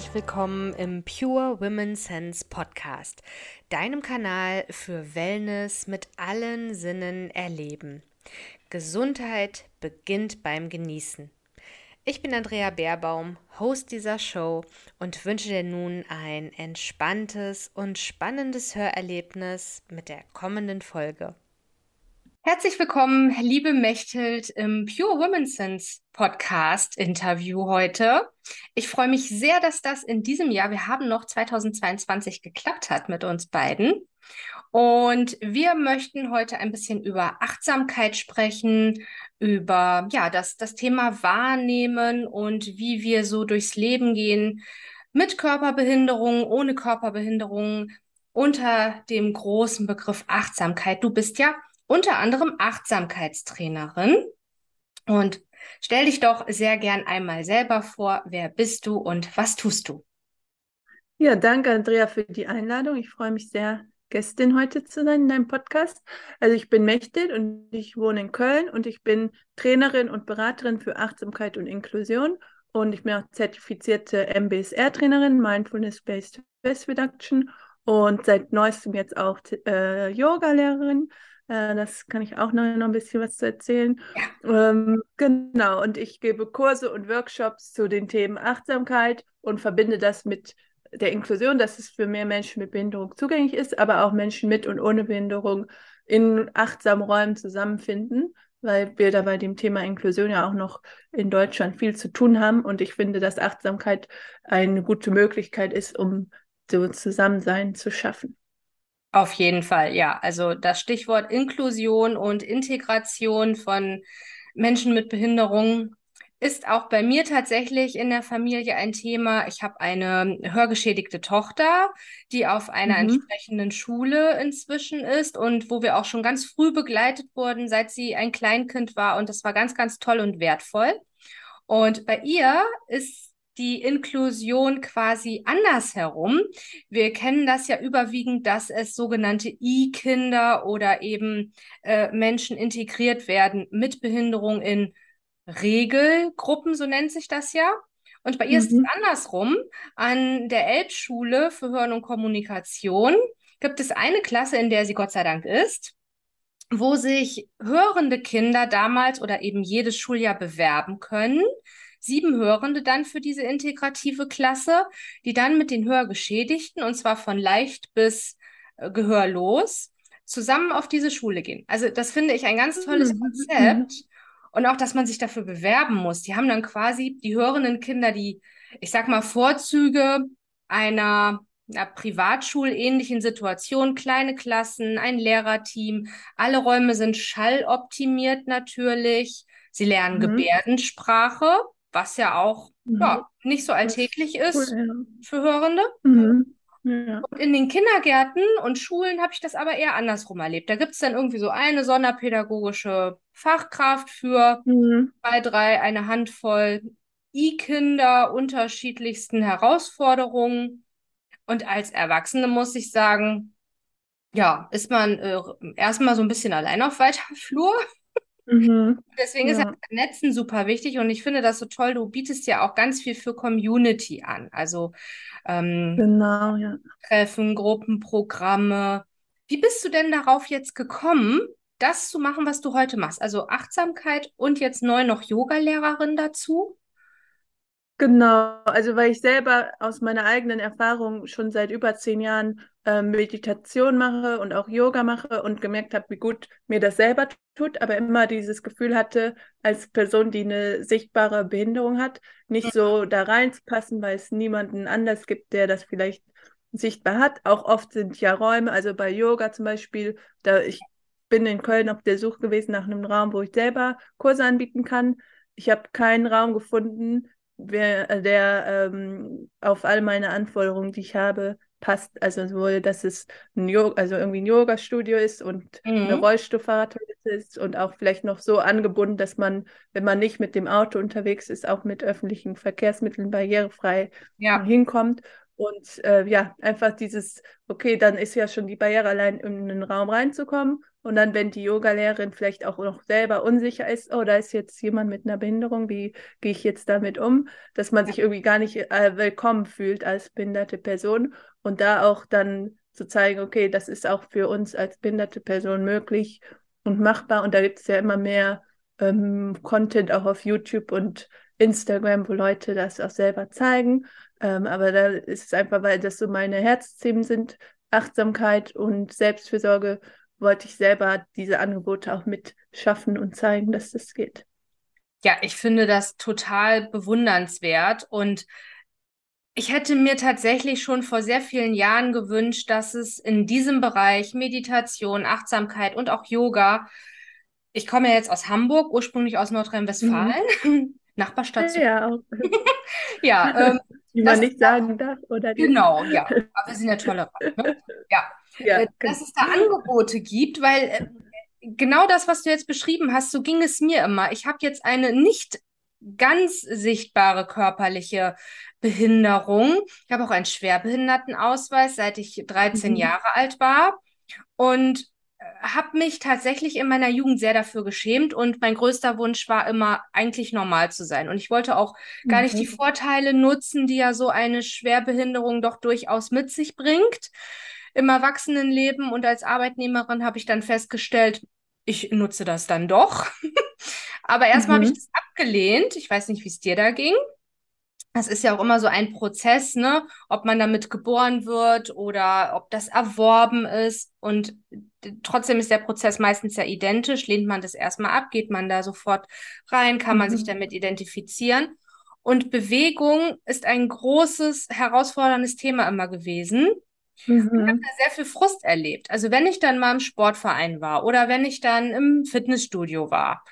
herzlich willkommen im Pure Women Sense Podcast, deinem Kanal für Wellness mit allen Sinnen erleben. Gesundheit beginnt beim Genießen. Ich bin Andrea Baerbaum, Host dieser Show und wünsche dir nun ein entspanntes und spannendes Hörerlebnis mit der kommenden Folge. Herzlich willkommen, liebe Mechthild, im Pure Women Sense Podcast Interview heute. Ich freue mich sehr, dass das in diesem Jahr, wir haben noch 2022 geklappt hat mit uns beiden. Und wir möchten heute ein bisschen über Achtsamkeit sprechen, über ja, das, das Thema Wahrnehmen und wie wir so durchs Leben gehen mit Körperbehinderung, ohne Körperbehinderung, unter dem großen Begriff Achtsamkeit. Du bist ja unter anderem Achtsamkeitstrainerin. Und stell dich doch sehr gern einmal selber vor. Wer bist du und was tust du? Ja, danke, Andrea, für die Einladung. Ich freue mich sehr, Gästin heute zu sein in deinem Podcast. Also ich bin Mechtel und ich wohne in Köln und ich bin Trainerin und Beraterin für Achtsamkeit und Inklusion und ich bin auch zertifizierte MBSR-Trainerin, Mindfulness-Based Stress Reduction und seit neuestem jetzt auch äh, Yoga-Lehrerin äh, das kann ich auch noch, noch ein bisschen was zu erzählen. Ja. Ähm, genau, und ich gebe Kurse und Workshops zu den Themen Achtsamkeit und verbinde das mit der Inklusion, dass es für mehr Menschen mit Behinderung zugänglich ist, aber auch Menschen mit und ohne Behinderung in achtsamen Räumen zusammenfinden, weil wir da bei dem Thema Inklusion ja auch noch in Deutschland viel zu tun haben. Und ich finde, dass Achtsamkeit eine gute Möglichkeit ist, um so Zusammensein zu schaffen. Auf jeden Fall, ja. Also das Stichwort Inklusion und Integration von Menschen mit Behinderung ist auch bei mir tatsächlich in der Familie ein Thema. Ich habe eine hörgeschädigte Tochter, die auf einer mhm. entsprechenden Schule inzwischen ist und wo wir auch schon ganz früh begleitet wurden, seit sie ein Kleinkind war. Und das war ganz, ganz toll und wertvoll. Und bei ihr ist die Inklusion quasi andersherum. Wir kennen das ja überwiegend, dass es sogenannte E-Kinder oder eben äh, Menschen integriert werden mit Behinderung in Regelgruppen, so nennt sich das ja. Und bei ihr mhm. ist es mhm. andersrum. An der Elbschule für Hören und Kommunikation gibt es eine Klasse, in der sie Gott sei Dank ist, wo sich hörende Kinder damals oder eben jedes Schuljahr bewerben können sieben Hörende dann für diese integrative Klasse, die dann mit den Hörgeschädigten, und zwar von leicht bis äh, gehörlos, zusammen auf diese Schule gehen. Also das finde ich ein ganz tolles mhm. Konzept. Und auch, dass man sich dafür bewerben muss. Die haben dann quasi die hörenden Kinder, die, ich sag mal, Vorzüge einer, einer privatschulähnlichen Situation, kleine Klassen, ein Lehrerteam, alle Räume sind schalloptimiert natürlich. Sie lernen mhm. Gebärdensprache, was ja auch mhm. ja, nicht so alltäglich ist, ist cool, ja. für Hörende. Mhm. Ja. Und in den Kindergärten und Schulen habe ich das aber eher andersrum erlebt. Da gibt es dann irgendwie so eine sonderpädagogische Fachkraft für mhm. zwei, drei, eine Handvoll I-Kinder unterschiedlichsten Herausforderungen. Und als Erwachsene muss ich sagen, ja, ist man äh, erstmal so ein bisschen allein auf weiter Flur. Mhm. Deswegen ja. ist ja Netzen super wichtig und ich finde das so toll. Du bietest ja auch ganz viel für Community an. Also ähm, genau, ja. Treffen, Gruppenprogramme. Wie bist du denn darauf jetzt gekommen, das zu machen, was du heute machst? Also Achtsamkeit und jetzt neu noch Yoga-Lehrerin dazu? Genau, also weil ich selber aus meiner eigenen Erfahrung schon seit über zehn Jahren äh, Meditation mache und auch Yoga mache und gemerkt habe, wie gut mir das selber tut, aber immer dieses Gefühl hatte, als Person, die eine sichtbare Behinderung hat, nicht so da reinzupassen, weil es niemanden anders gibt, der das vielleicht sichtbar hat. Auch oft sind ja Räume, also bei Yoga zum Beispiel, da ich bin in Köln auf der Suche gewesen nach einem Raum, wo ich selber Kurse anbieten kann. Ich habe keinen Raum gefunden, der ähm, auf all meine Anforderungen, die ich habe, passt. Also sowohl, dass es ein Yoga, also irgendwie ein Yoga-Studio ist und mhm. eine Rollstuhlfahrradtoilette ist und auch vielleicht noch so angebunden, dass man, wenn man nicht mit dem Auto unterwegs ist, auch mit öffentlichen Verkehrsmitteln barrierefrei ja. hinkommt. Und äh, ja, einfach dieses, okay, dann ist ja schon die Barriere allein in den Raum reinzukommen. Und dann, wenn die Yogalehrerin vielleicht auch noch selber unsicher ist, oh, da ist jetzt jemand mit einer Behinderung, wie gehe ich jetzt damit um, dass man sich irgendwie gar nicht äh, willkommen fühlt als behinderte Person. Und da auch dann zu zeigen, okay, das ist auch für uns als behinderte Person möglich und machbar. Und da gibt es ja immer mehr ähm, Content auch auf YouTube und Instagram, wo Leute das auch selber zeigen. Ähm, aber da ist es einfach, weil das so meine Herzthemen sind, Achtsamkeit und Selbstfürsorge, wollte ich selber diese Angebote auch mit schaffen und zeigen, dass das geht. Ja, ich finde das total bewundernswert und ich hätte mir tatsächlich schon vor sehr vielen Jahren gewünscht, dass es in diesem Bereich Meditation, Achtsamkeit und auch Yoga, ich komme ja jetzt aus Hamburg, ursprünglich aus Nordrhein-Westfalen, mhm. Nachbarstadt. Ja, auch. ja, ähm, wie man nicht sagen darf, oder? Genau, ja. Aber wir sind ja tolerant. Ne? Ja. ja äh, genau. Dass es da Angebote gibt, weil äh, genau das, was du jetzt beschrieben hast, so ging es mir immer. Ich habe jetzt eine nicht ganz sichtbare körperliche Behinderung. Ich habe auch einen Schwerbehindertenausweis, seit ich 13 mhm. Jahre alt war. Und habe mich tatsächlich in meiner Jugend sehr dafür geschämt und mein größter Wunsch war immer, eigentlich normal zu sein. Und ich wollte auch gar okay. nicht die Vorteile nutzen, die ja so eine Schwerbehinderung doch durchaus mit sich bringt im Erwachsenenleben. Und als Arbeitnehmerin habe ich dann festgestellt, ich nutze das dann doch. Aber erstmal mhm. habe ich das abgelehnt. Ich weiß nicht, wie es dir da ging. Das ist ja auch immer so ein Prozess, ne? Ob man damit geboren wird oder ob das erworben ist. Und trotzdem ist der Prozess meistens ja identisch. Lehnt man das erstmal ab, geht man da sofort rein, kann man sich mhm. damit identifizieren. Und Bewegung ist ein großes, herausforderndes Thema immer gewesen. Mhm. Ich habe da sehr viel Frust erlebt. Also wenn ich dann mal im Sportverein war oder wenn ich dann im Fitnessstudio war,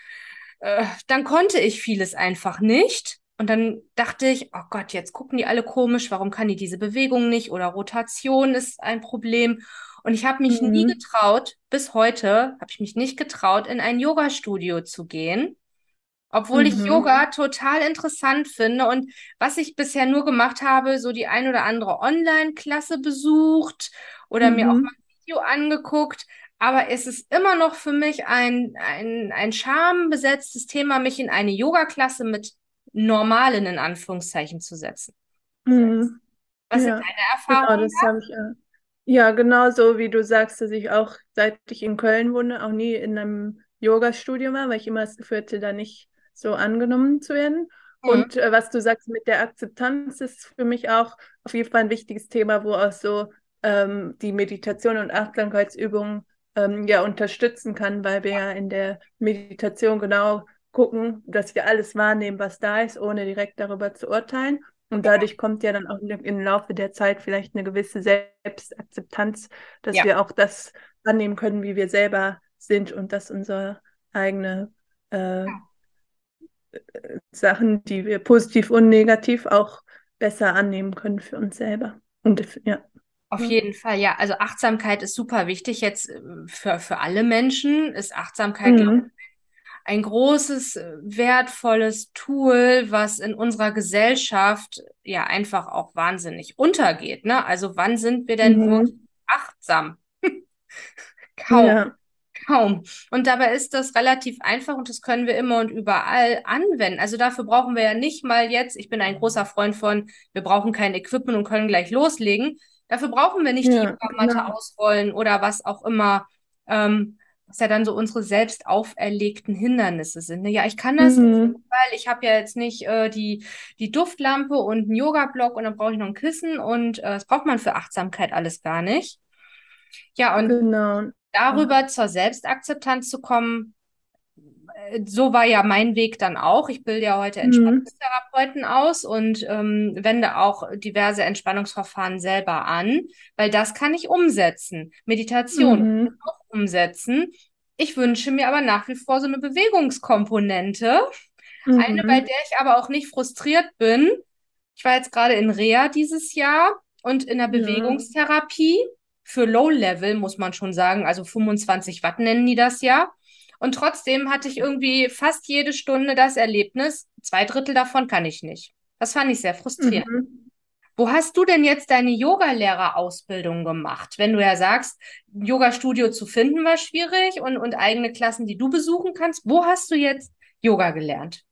äh, dann konnte ich vieles einfach nicht und dann dachte ich, oh Gott, jetzt gucken die alle komisch, warum kann die diese Bewegung nicht oder Rotation ist ein Problem. Und ich habe mich mhm. nie getraut, bis heute habe ich mich nicht getraut, in ein Yoga-Studio zu gehen, obwohl mhm. ich Yoga total interessant finde. Und was ich bisher nur gemacht habe, so die ein oder andere Online-Klasse besucht oder mhm. mir auch mhm. mal ein Video angeguckt. Aber es ist immer noch für mich ein, ein, ein schambesetztes Thema, mich in eine Yoga-Klasse mit normalen in Anführungszeichen zu setzen. Mhm. Was ja. sind deine Erfahrungen? Genau, ich ja. Ja, genau so wie du sagst, dass ich auch, seit ich in Köln wohne, auch nie in einem Yoga-Studio war, weil ich immer das Gefühl hatte, da nicht so angenommen zu werden. Mhm. Und äh, was du sagst mit der Akzeptanz ist für mich auch auf jeden Fall ein wichtiges Thema, wo auch so ähm, die Meditation und Achtsamkeitsübungen ähm, ja unterstützen kann, weil wir ja in der Meditation genau gucken, dass wir alles wahrnehmen, was da ist, ohne direkt darüber zu urteilen. Und dadurch kommt ja dann auch im Laufe der Zeit vielleicht eine gewisse Selbstakzeptanz, dass ja. wir auch das annehmen können, wie wir selber sind und dass unsere eigene äh, Sachen, die wir positiv und negativ auch besser annehmen können für uns selber. Und ja. Auf jeden Fall, ja. Also Achtsamkeit ist super wichtig. Jetzt äh, für, für alle Menschen ist Achtsamkeit, mhm ein großes, äh, wertvolles Tool, was in unserer Gesellschaft ja einfach auch wahnsinnig untergeht. Ne? Also wann sind wir denn mhm. wirklich achtsam? Kaum. Ja. Kaum. Und dabei ist das relativ einfach und das können wir immer und überall anwenden. Also dafür brauchen wir ja nicht mal jetzt, ich bin ein großer Freund von, wir brauchen kein Equipment und können gleich loslegen. Dafür brauchen wir nicht ja, die Yoga-Matte genau. ausrollen oder was auch immer. Ähm, was ja dann so unsere selbst auferlegten Hindernisse sind. Ne? Ja, ich kann das mhm. nicht, weil ich habe ja jetzt nicht äh, die, die Duftlampe und einen Yoga-Block und dann brauche ich noch ein Kissen und äh, das braucht man für Achtsamkeit alles gar nicht. Ja, und genau. darüber zur Selbstakzeptanz zu kommen, so war ja mein Weg dann auch. Ich bilde ja heute mhm. Entspannungstherapeuten mhm. aus und ähm, wende auch diverse Entspannungsverfahren selber an, weil das kann ich umsetzen. Meditation mhm. auch umsetzen. Ich wünsche mir aber nach wie vor so eine Bewegungskomponente. Mhm. Eine, bei der ich aber auch nicht frustriert bin. Ich war jetzt gerade in Reha dieses Jahr und in der Bewegungstherapie für Low Level, muss man schon sagen. Also 25 Watt nennen die das ja. Und trotzdem hatte ich irgendwie fast jede Stunde das Erlebnis, zwei Drittel davon kann ich nicht. Das fand ich sehr frustrierend. Mhm. Wo hast du denn jetzt deine Yogalehrerausbildung gemacht? Wenn du ja sagst, Yoga-Studio zu finden war schwierig und, und eigene Klassen, die du besuchen kannst. Wo hast du jetzt Yoga gelernt?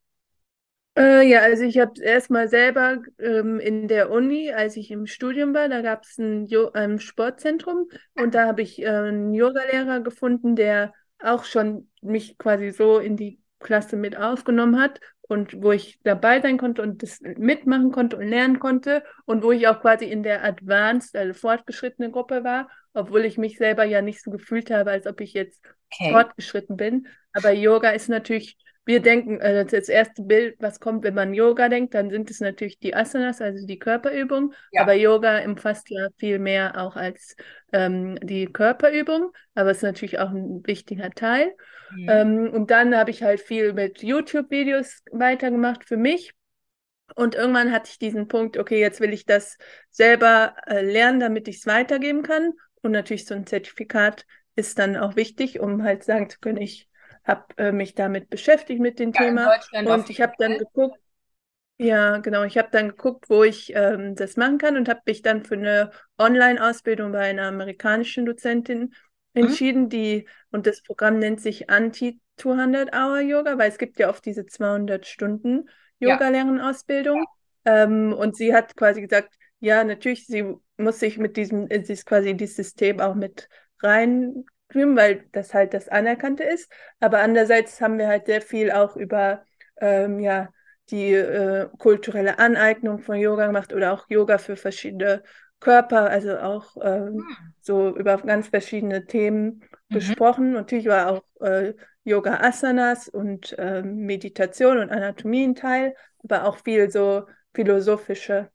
Äh, ja, also ich habe erstmal selber ähm, in der Uni, als ich im Studium war, da gab es ein jo ähm, Sportzentrum und da habe ich äh, einen Yogalehrer gefunden, der auch schon mich quasi so in die Klasse mit aufgenommen hat und wo ich dabei sein konnte und das mitmachen konnte und lernen konnte und wo ich auch quasi in der Advanced, also fortgeschrittene Gruppe war, obwohl ich mich selber ja nicht so gefühlt habe, als ob ich jetzt okay. fortgeschritten bin. Aber Yoga ist natürlich wir denken, also das erste Bild, was kommt, wenn man Yoga denkt, dann sind es natürlich die Asanas, also die Körperübung. Ja. Aber Yoga umfasst ja viel mehr auch als ähm, die Körperübung, aber es ist natürlich auch ein wichtiger Teil. Mhm. Ähm, und dann habe ich halt viel mit YouTube-Videos weitergemacht für mich. Und irgendwann hatte ich diesen Punkt, okay, jetzt will ich das selber äh, lernen, damit ich es weitergeben kann. Und natürlich so ein Zertifikat ist dann auch wichtig, um halt sagen zu können, ich habe äh, mich damit beschäftigt mit dem ja, Thema und ich habe dann geguckt, ja, genau, ich habe dann geguckt, wo ich ähm, das machen kann und habe mich dann für eine Online-Ausbildung bei einer amerikanischen Dozentin mhm. entschieden, mhm. die und das Programm nennt sich Anti 200 Hour Yoga, weil es gibt ja oft diese 200 Stunden Yoga-Lernen-Ausbildung ja. ähm, und sie hat quasi gesagt, ja, natürlich, sie muss sich mit diesem, sie ist quasi in dieses System auch mit rein Stream, weil das halt das Anerkannte ist. Aber andererseits haben wir halt sehr viel auch über ähm, ja, die äh, kulturelle Aneignung von Yoga gemacht oder auch Yoga für verschiedene Körper, also auch ähm, hm. so über ganz verschiedene Themen mhm. gesprochen. Natürlich war auch äh, Yoga Asanas und äh, Meditation und Anatomie ein Teil, aber auch viel so philosophische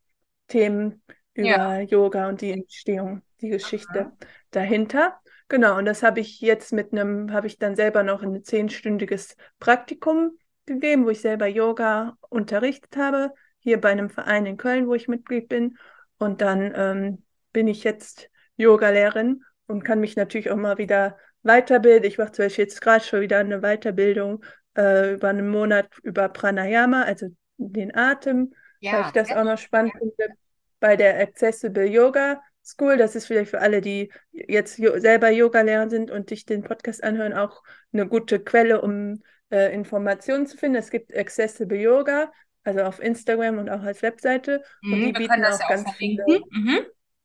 Themen über ja. Yoga und die Entstehung, die Geschichte Aha. dahinter. Genau, und das habe ich jetzt mit einem, habe ich dann selber noch ein zehnstündiges Praktikum gegeben, wo ich selber Yoga unterrichtet habe, hier bei einem Verein in Köln, wo ich Mitglied bin. Und dann ähm, bin ich jetzt Yogalehrerin und kann mich natürlich auch mal wieder weiterbilden. Ich mache zum Beispiel jetzt gerade schon wieder eine Weiterbildung äh, über einen Monat über Pranayama, also den Atem, ja, weil ich das auch noch spannend finde bei der Accessible Yoga School. Das ist vielleicht für alle, die jetzt selber Yoga-Lehrer sind und sich den Podcast anhören, auch eine gute Quelle, um äh, Informationen zu finden. Es gibt Accessible Yoga, also auf Instagram und auch als Webseite. Mhm, und die bieten auch ganz auch viele. Mhm.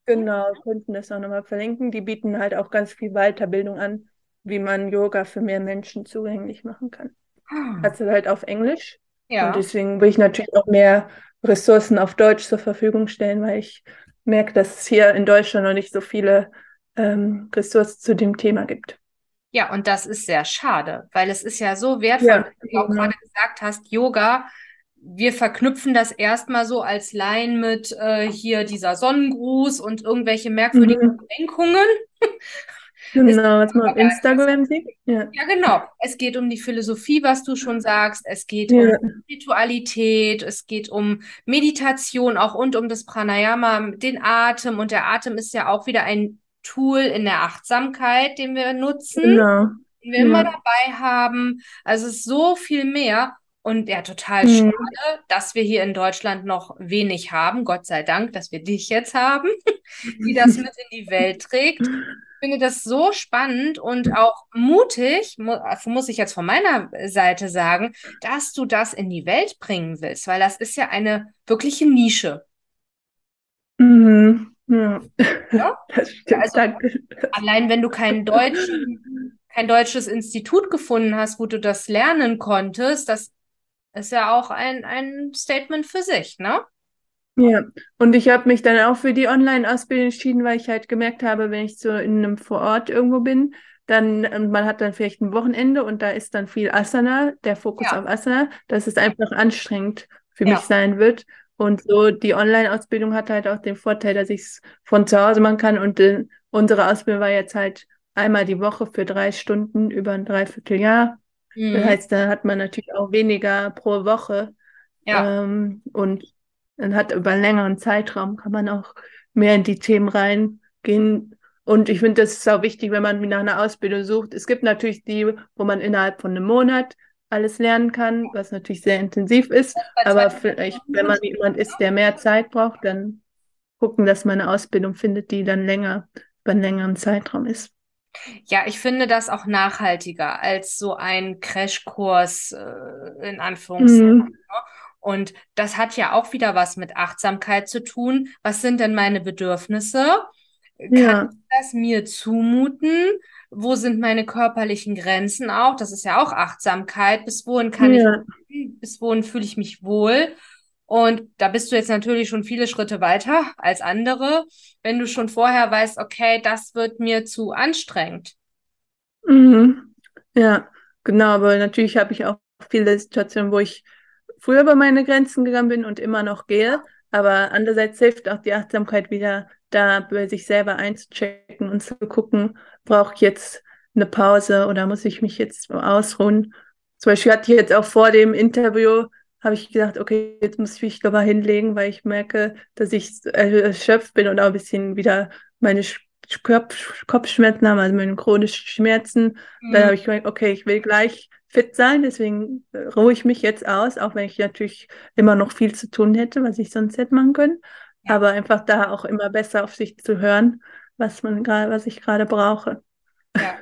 Genau, könnten das auch nochmal verlinken. Die bieten halt auch ganz viel Weiterbildung an, wie man Yoga für mehr Menschen zugänglich machen kann. Ah. Also halt auf Englisch. Ja. Und deswegen will ich natürlich auch mehr Ressourcen auf Deutsch zur Verfügung stellen, weil ich merke, dass es hier in Deutschland noch nicht so viele ähm, Ressourcen zu dem Thema gibt. Ja, und das ist sehr schade, weil es ist ja so wertvoll, ja, wie du auch genau. gerade gesagt hast, Yoga. Wir verknüpfen das erstmal so als Laien mit äh, hier dieser Sonnengruß und irgendwelche merkwürdigen mhm. Bedenkungen. Genau, was man auf Instagram sieht. Ja. ja, genau. Es geht um die Philosophie, was du schon sagst. Es geht ja. um Spiritualität. Es geht um Meditation auch und um das Pranayama, den Atem. Und der Atem ist ja auch wieder ein Tool in der Achtsamkeit, den wir nutzen, genau. den wir ja. immer dabei haben. Also es ist so viel mehr. Und ja, total mhm. schade, dass wir hier in Deutschland noch wenig haben. Gott sei Dank, dass wir dich jetzt haben, die das mit in die Welt trägt. Ich finde das so spannend und auch mutig, mu muss ich jetzt von meiner Seite sagen, dass du das in die Welt bringen willst, weil das ist ja eine wirkliche Nische. Mhm. Ja. ja? Also. Allein wenn du kein, deutschen, kein deutsches Institut gefunden hast, wo du das lernen konntest, das ist ja auch ein, ein Statement für sich, ne? Ja, und ich habe mich dann auch für die Online-Ausbildung entschieden, weil ich halt gemerkt habe, wenn ich so in einem Vorort irgendwo bin, dann, und man hat dann vielleicht ein Wochenende und da ist dann viel Asana, der Fokus ja. auf Asana, dass es einfach anstrengend für ja. mich sein wird. Und so die Online-Ausbildung hat halt auch den Vorteil, dass ich es von zu Hause machen kann. Und äh, unsere Ausbildung war jetzt halt einmal die Woche für drei Stunden über ein Dreivierteljahr. Mhm. Das heißt, da hat man natürlich auch weniger pro Woche. Ja. Ähm, und dann hat über einen längeren Zeitraum kann man auch mehr in die Themen reingehen. Und ich finde, das ist auch wichtig, wenn man nach einer Ausbildung sucht. Es gibt natürlich die, wo man innerhalb von einem Monat alles lernen kann, was natürlich sehr intensiv ist. Aber vielleicht, wenn man jemand ist, der mehr Zeit braucht, dann gucken, dass man eine Ausbildung findet, die dann länger, über einen längeren Zeitraum ist. Ja, ich finde das auch nachhaltiger als so ein Crashkurs äh, in Anführungszeichen. Mhm. Und das hat ja auch wieder was mit Achtsamkeit zu tun. Was sind denn meine Bedürfnisse? Kann ja. ich das mir zumuten? Wo sind meine körperlichen Grenzen auch? Das ist ja auch Achtsamkeit. Bis wohin kann ja. ich, bis wohin fühle ich mich wohl? Und da bist du jetzt natürlich schon viele Schritte weiter als andere, wenn du schon vorher weißt, okay, das wird mir zu anstrengend. Mhm. Ja, genau, aber natürlich habe ich auch viele Situationen, wo ich früher über meine Grenzen gegangen bin und immer noch gehe. Aber andererseits hilft auch die Achtsamkeit wieder, da bei sich selber einzuchecken und zu gucken, brauche ich jetzt eine Pause oder muss ich mich jetzt ausruhen? Zum Beispiel hatte ich jetzt auch vor dem Interview habe ich gedacht, okay, jetzt muss ich mich aber hinlegen, weil ich merke, dass ich erschöpft bin und auch ein bisschen wieder meine Kopf Kopfschmerzen habe, also meine chronischen Schmerzen. Mhm. Dann habe ich gemerkt, okay, ich will gleich fit sein, deswegen äh, ruhe ich mich jetzt aus, auch wenn ich natürlich immer noch viel zu tun hätte, was ich sonst hätte machen können. Ja. Aber einfach da auch immer besser auf sich zu hören, was man gerade, was ich gerade brauche. Ja.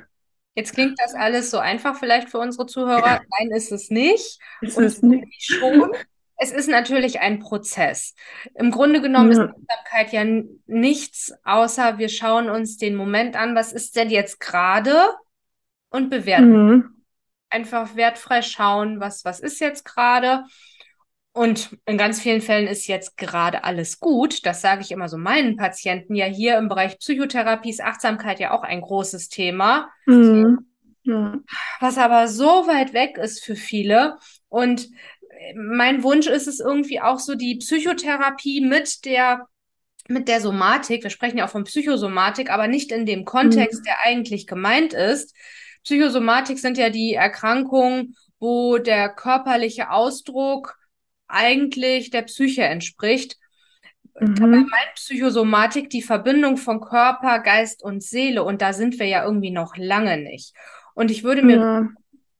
Jetzt klingt das alles so einfach vielleicht für unsere Zuhörer. Nein, ist es nicht. Ist es nicht. Schon. Es ist natürlich ein Prozess. Im Grunde genommen ja. ist Achtsamkeit ja nichts, außer wir schauen uns den Moment an, was ist denn jetzt gerade und bewerten. Mhm. Einfach wertfrei schauen, was, was ist jetzt gerade. Und in ganz vielen Fällen ist jetzt gerade alles gut. Das sage ich immer so meinen Patienten. Ja, hier im Bereich Psychotherapie ist Achtsamkeit ja auch ein großes Thema. Mhm. Ja. Was aber so weit weg ist für viele. Und mein Wunsch ist es irgendwie auch so, die Psychotherapie mit der mit der Somatik, wir sprechen ja auch von Psychosomatik, aber nicht in dem Kontext, mhm. der eigentlich gemeint ist. Psychosomatik sind ja die Erkrankungen, wo der körperliche Ausdruck eigentlich der Psyche entspricht. Mhm. Dabei meint Psychosomatik die Verbindung von Körper, Geist und Seele und da sind wir ja irgendwie noch lange nicht. Und ich würde mir, ja.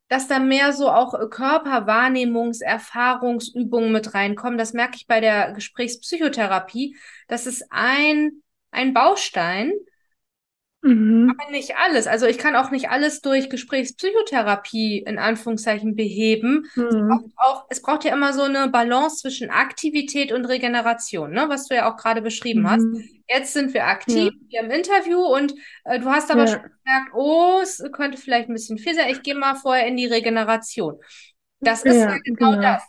Dass da mehr so auch Körperwahrnehmungs-, Erfahrungsübungen mit reinkommen. Das merke ich bei der Gesprächspsychotherapie. Das ist ein, ein Baustein, Mhm. Aber nicht alles. Also ich kann auch nicht alles durch Gesprächspsychotherapie in Anführungszeichen beheben. Mhm. Es, braucht auch, es braucht ja immer so eine Balance zwischen Aktivität und Regeneration, ne? was du ja auch gerade beschrieben mhm. hast. Jetzt sind wir aktiv, ja. wir im Interview und äh, du hast aber ja. schon gemerkt, oh, es könnte vielleicht ein bisschen viel sein. Ich gehe mal vorher in die Regeneration. Das ist ja, ja genau, genau, das.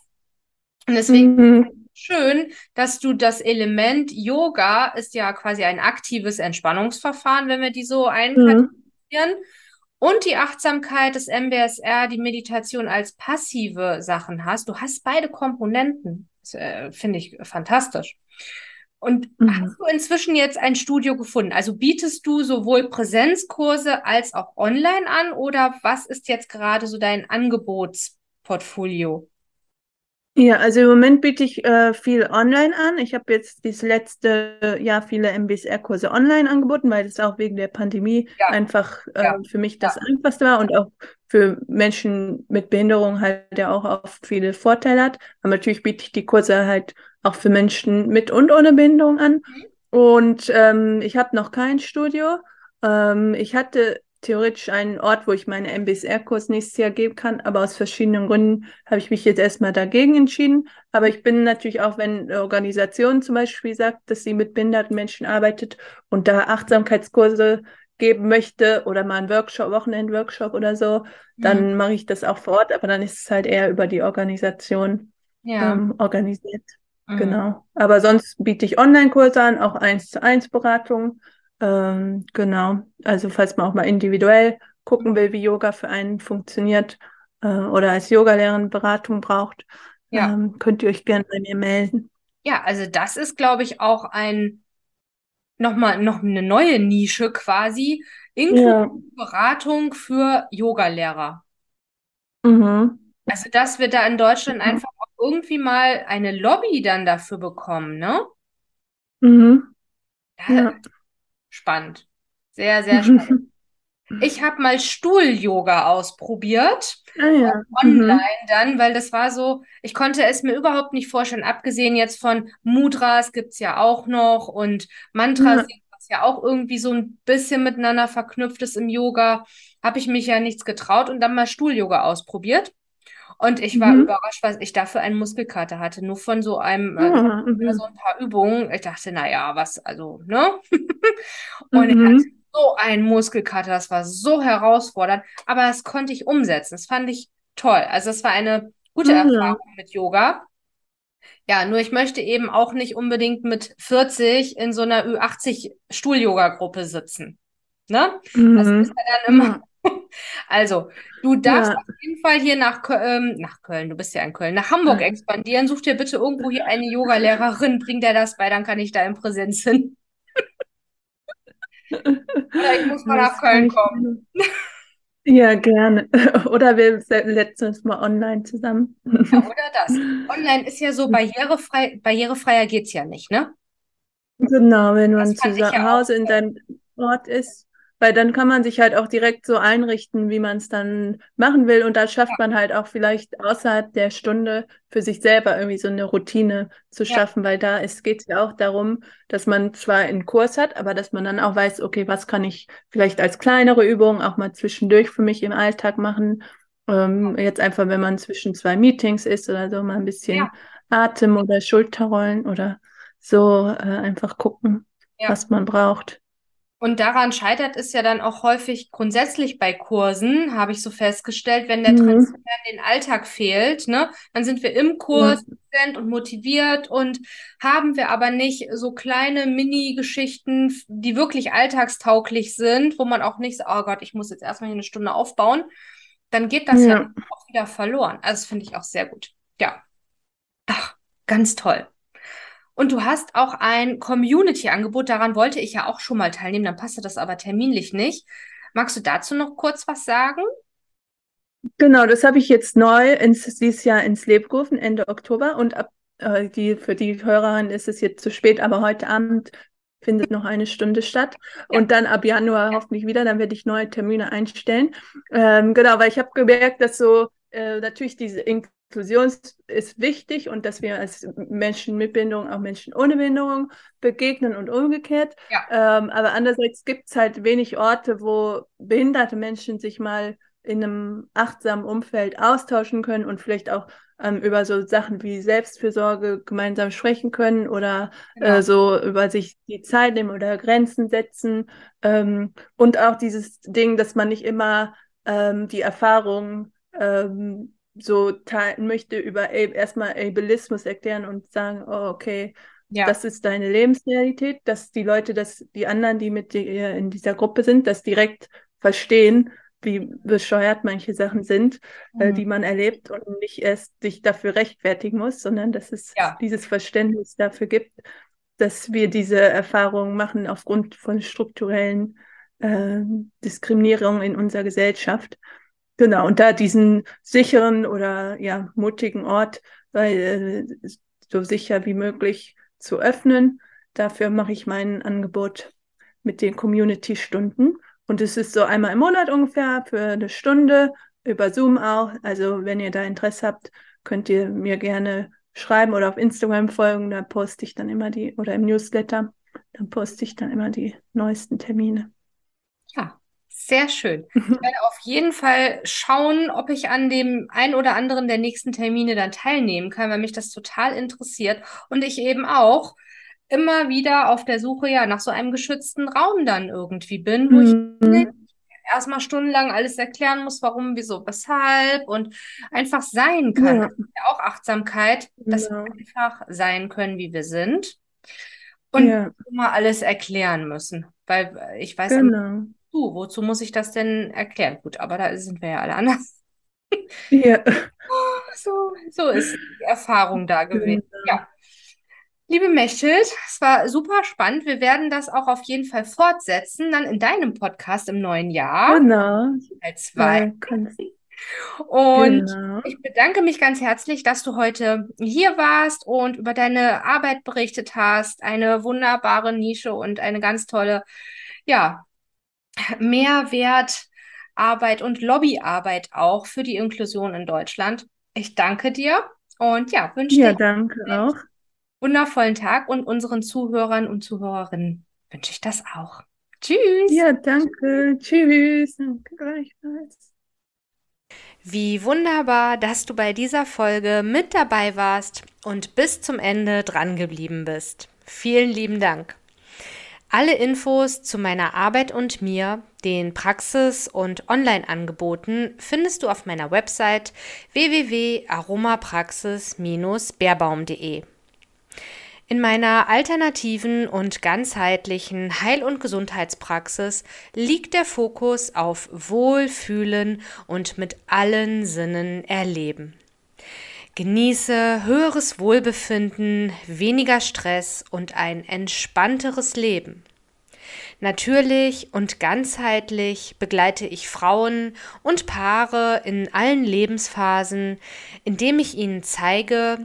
Und deswegen mhm schön, dass du das Element Yoga ist ja quasi ein aktives Entspannungsverfahren, wenn wir die so einkategorisieren. Mhm. Und die Achtsamkeit des MBSR, die Meditation als passive Sachen hast. Du hast beide Komponenten. Äh, Finde ich fantastisch. Und mhm. hast du inzwischen jetzt ein Studio gefunden? Also bietest du sowohl Präsenzkurse als auch online an oder was ist jetzt gerade so dein Angebotsportfolio? Ja, also im Moment biete ich äh, viel online an. Ich habe jetzt dieses letzte Jahr viele MBSR-Kurse online angeboten, weil das auch wegen der Pandemie ja. einfach äh, ja. für mich das ja. einfachste war und auch für Menschen mit Behinderung halt ja auch oft viele Vorteile hat. Aber natürlich biete ich die Kurse halt auch für Menschen mit und ohne Behinderung an. Mhm. Und ähm, ich habe noch kein Studio. Ähm, ich hatte theoretisch einen Ort, wo ich meinen MBSR-Kurs nächstes Jahr geben kann, aber aus verschiedenen Gründen habe ich mich jetzt erstmal dagegen entschieden. Aber ich bin natürlich auch, wenn eine Organisation zum Beispiel sagt, dass sie mit behinderten Menschen arbeitet und da Achtsamkeitskurse geben möchte oder mal einen Workshop, Wochenend-Workshop oder so, dann mhm. mache ich das auch vor Ort, aber dann ist es halt eher über die Organisation ja. ähm, organisiert. Mhm. Genau. Aber sonst biete ich Online-Kurse an, auch eins zu eins Beratungen. Ähm, genau. Also falls man auch mal individuell gucken will, wie Yoga für einen funktioniert äh, oder als Yogalehrerin Beratung braucht, ja. ähm, könnt ihr euch gerne bei mir melden. Ja, also das ist, glaube ich, auch ein nochmal noch eine neue Nische quasi, inklusive ja. Beratung für Yogalehrer. Mhm. Also, dass wir da in Deutschland mhm. einfach auch irgendwie mal eine Lobby dann dafür bekommen, ne? Mhm. Ja, spannend. Sehr, sehr spannend. Ich habe mal Stuhl-Yoga ausprobiert. Ah ja. Online Mhm. dann, weil das war so, ich konnte es mir überhaupt nicht vorstellen, abgesehen jetzt von Mudras gibt es ja auch noch und Mantras, Ja. was ja auch irgendwie so ein bisschen miteinander verknüpft ist im Yoga, habe ich mich ja nichts getraut und dann mal Stuhl-Yoga ausprobiert. Und ich war Mhm. überrascht, was ich da für einen Muskelkater hatte. Nur von so einem, äh, Ah, mhm. so ein paar Übungen. Ich dachte, naja, was, also, ne? Und ich hatte Mhm. so einen Muskelkater, das war so herausfordernd, aber das konnte ich umsetzen. Das fand ich toll. Also es war eine gute ja. Erfahrung mit Yoga. Ja, nur ich möchte eben auch nicht unbedingt mit 40 in so einer Ü80-Stuhl-Yoga-Gruppe sitzen. Ne? Das Mhm. ist ja dann immer. Also, du darfst Ja. auf jeden Fall hier nach, Kö- ähm, nach Köln, du bist ja in Köln, nach Hamburg expandieren. Such dir bitte irgendwo hier eine Yoga-Lehrerin, bring dir das bei, dann kann ich da in Präsenz hin. Oder ich muss mal Das nach Köln kommen. Ja, gerne. Oder wir setzen uns mal online zusammen. Ja, oder das. Online ist ja so barrierefrei, barrierefreier geht's ja nicht, ne? Genau, wenn Das man zu Hause in deinem Ort ist, weil dann kann man sich halt auch direkt so einrichten, wie man es dann machen will. Und da schafft man halt auch vielleicht außerhalb der Stunde für sich selber irgendwie so eine Routine zu Ja. schaffen, weil da geht es ja auch darum, dass man zwar einen Kurs hat, aber dass man dann auch weiß, okay, was kann ich vielleicht als kleinere Übung auch mal zwischendurch für mich im Alltag machen. Ähm, jetzt einfach, wenn man zwischen zwei Meetings ist oder so, mal ein bisschen Ja. Atem oder Schulterrollen oder so äh, einfach gucken, Ja. was man braucht. Und daran scheitert es ja dann auch häufig grundsätzlich bei Kursen, habe ich so festgestellt, wenn der Mhm. Transfer in den Alltag fehlt, ne, dann sind wir im Kurs präsent und motiviert und haben wir aber nicht so kleine Mini-Geschichten, die wirklich alltagstauglich sind, wo man auch nicht so, oh Gott, ich muss jetzt erstmal hier eine Stunde aufbauen, dann geht das ja Ja. auch wieder verloren. Also das finde ich auch sehr gut. Ja. Ach, ganz toll. Und du hast auch ein Community-Angebot, daran wollte ich ja auch schon mal teilnehmen, dann passte das aber terminlich nicht. Magst du dazu noch kurz was sagen? Genau, das habe ich jetzt neu ins, dieses Jahr ins Leben gerufen, Ende Oktober. Und ab, äh, die, für die Hörerin ist es jetzt zu spät, aber heute Abend findet noch eine Stunde statt. Ja. Und dann ab Januar hoffentlich wieder, dann werde ich neue Termine einstellen. Ähm, genau, weil ich habe gemerkt, dass so äh, natürlich diese Inklusion ist wichtig und dass wir als Menschen mit Behinderung auch Menschen ohne Behinderung begegnen und umgekehrt. Ja. Ähm, aber andererseits gibt es halt wenig Orte, wo behinderte Menschen sich mal in einem achtsamen Umfeld austauschen können und vielleicht auch ähm, über so Sachen wie Selbstfürsorge gemeinsam sprechen können oder Genau. äh, so über sich die Zeit nehmen oder Grenzen setzen. Ähm, und auch dieses Ding, dass man nicht immer ähm, die Erfahrung ähm, so teilen möchte, über erstmal Ableismus erklären und sagen, oh, okay, Ja. das ist deine Lebensrealität, dass die Leute, dass die anderen, die mit dir in dieser Gruppe sind, das direkt verstehen, wie bescheuert manche Sachen sind, äh, Mhm. die man erlebt und nicht erst sich dafür rechtfertigen muss, sondern dass es Ja. dieses Verständnis dafür gibt, dass wir diese Erfahrungen machen aufgrund von strukturellen äh, Diskriminierungen in unserer Gesellschaft. Genau, und da diesen sicheren oder ja mutigen Ort weil, äh, so sicher wie möglich zu öffnen. Dafür mache ich mein Angebot mit den Community-Stunden. Und es ist so einmal im Monat ungefähr für eine Stunde, über Zoom auch. Also wenn ihr da Interesse habt, könnt ihr mir gerne schreiben oder auf Instagram folgen. Da poste ich dann immer die, oder im Newsletter, dann poste ich dann immer die neuesten Termine. Ja, sehr schön. Ich werde auf jeden Fall schauen, ob ich an dem ein oder anderen der nächsten Termine dann teilnehmen kann, weil mich das total interessiert und ich eben auch immer wieder auf der Suche ja nach so einem geschützten Raum dann irgendwie bin, wo ich Mhm. erstmal stundenlang alles erklären muss, warum, wieso, weshalb und einfach sein kann. Ja, ja auch Achtsamkeit, dass wir genau. einfach sein können, wie wir sind und Ja, immer alles erklären müssen, weil äh, ich weiß genau. Du, wozu muss ich das denn erklären? Gut, aber da sind wir ja alle anders. Ja, So, so ist die Erfahrung da gewesen. genau. Ja. Liebe Mechthild, es war super spannend. Wir werden das auch auf jeden Fall fortsetzen, dann in deinem Podcast im neuen Jahr, Genau. Teil 2. Ja, Und genau. ich bedanke mich ganz herzlich, dass du heute hier warst und über deine Arbeit berichtet hast. Eine wunderbare Nische und eine ganz tolle, ja, Mehrwertarbeit und Lobbyarbeit auch für die Inklusion in Deutschland. Ich danke dir und ja, wünsche Ja, dir danke einen auch. wundervollen Tag und unseren Zuhörern und Zuhörerinnen wünsche ich das auch. Tschüss! Ja, danke. Tschüss. Danke gleichfalls. Wie wunderbar, dass du bei dieser Folge mit dabei warst und bis zum Ende dran geblieben bist. Vielen lieben Dank. Alle Infos zu meiner Arbeit und mir, den Praxis- und Online-Angeboten findest du auf meiner Website www.aromapraxis-beerbaum.de. In meiner alternativen und ganzheitlichen Heil- und Gesundheitspraxis liegt der Fokus auf Wohlfühlen und mit allen Sinnen erleben. Genieße höheres Wohlbefinden, weniger Stress und ein entspannteres Leben. Natürlich und ganzheitlich begleite ich Frauen und Paare in allen Lebensphasen, indem ich ihnen zeige,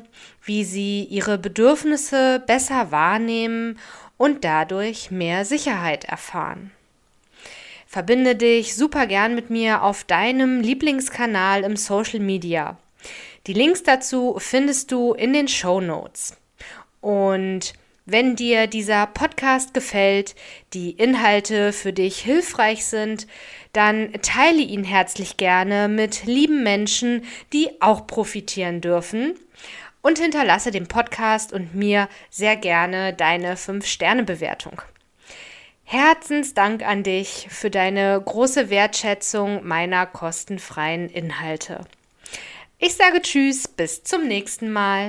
wie sie ihre Bedürfnisse besser wahrnehmen und dadurch mehr Sicherheit erfahren. Verbinde dich super gern mit mir auf deinem Lieblingskanal im Social Media. Die Links dazu findest du in den Show Notes. Und wenn dir dieser Podcast gefällt, die Inhalte für dich hilfreich sind, dann teile ihn herzlich gerne mit lieben Menschen, die auch profitieren dürfen und hinterlasse dem Podcast und mir sehr gerne deine 5-Sterne-Bewertung. Herzensdank an dich für deine große Wertschätzung meiner kostenfreien Inhalte. Ich sage Tschüss, bis zum nächsten Mal.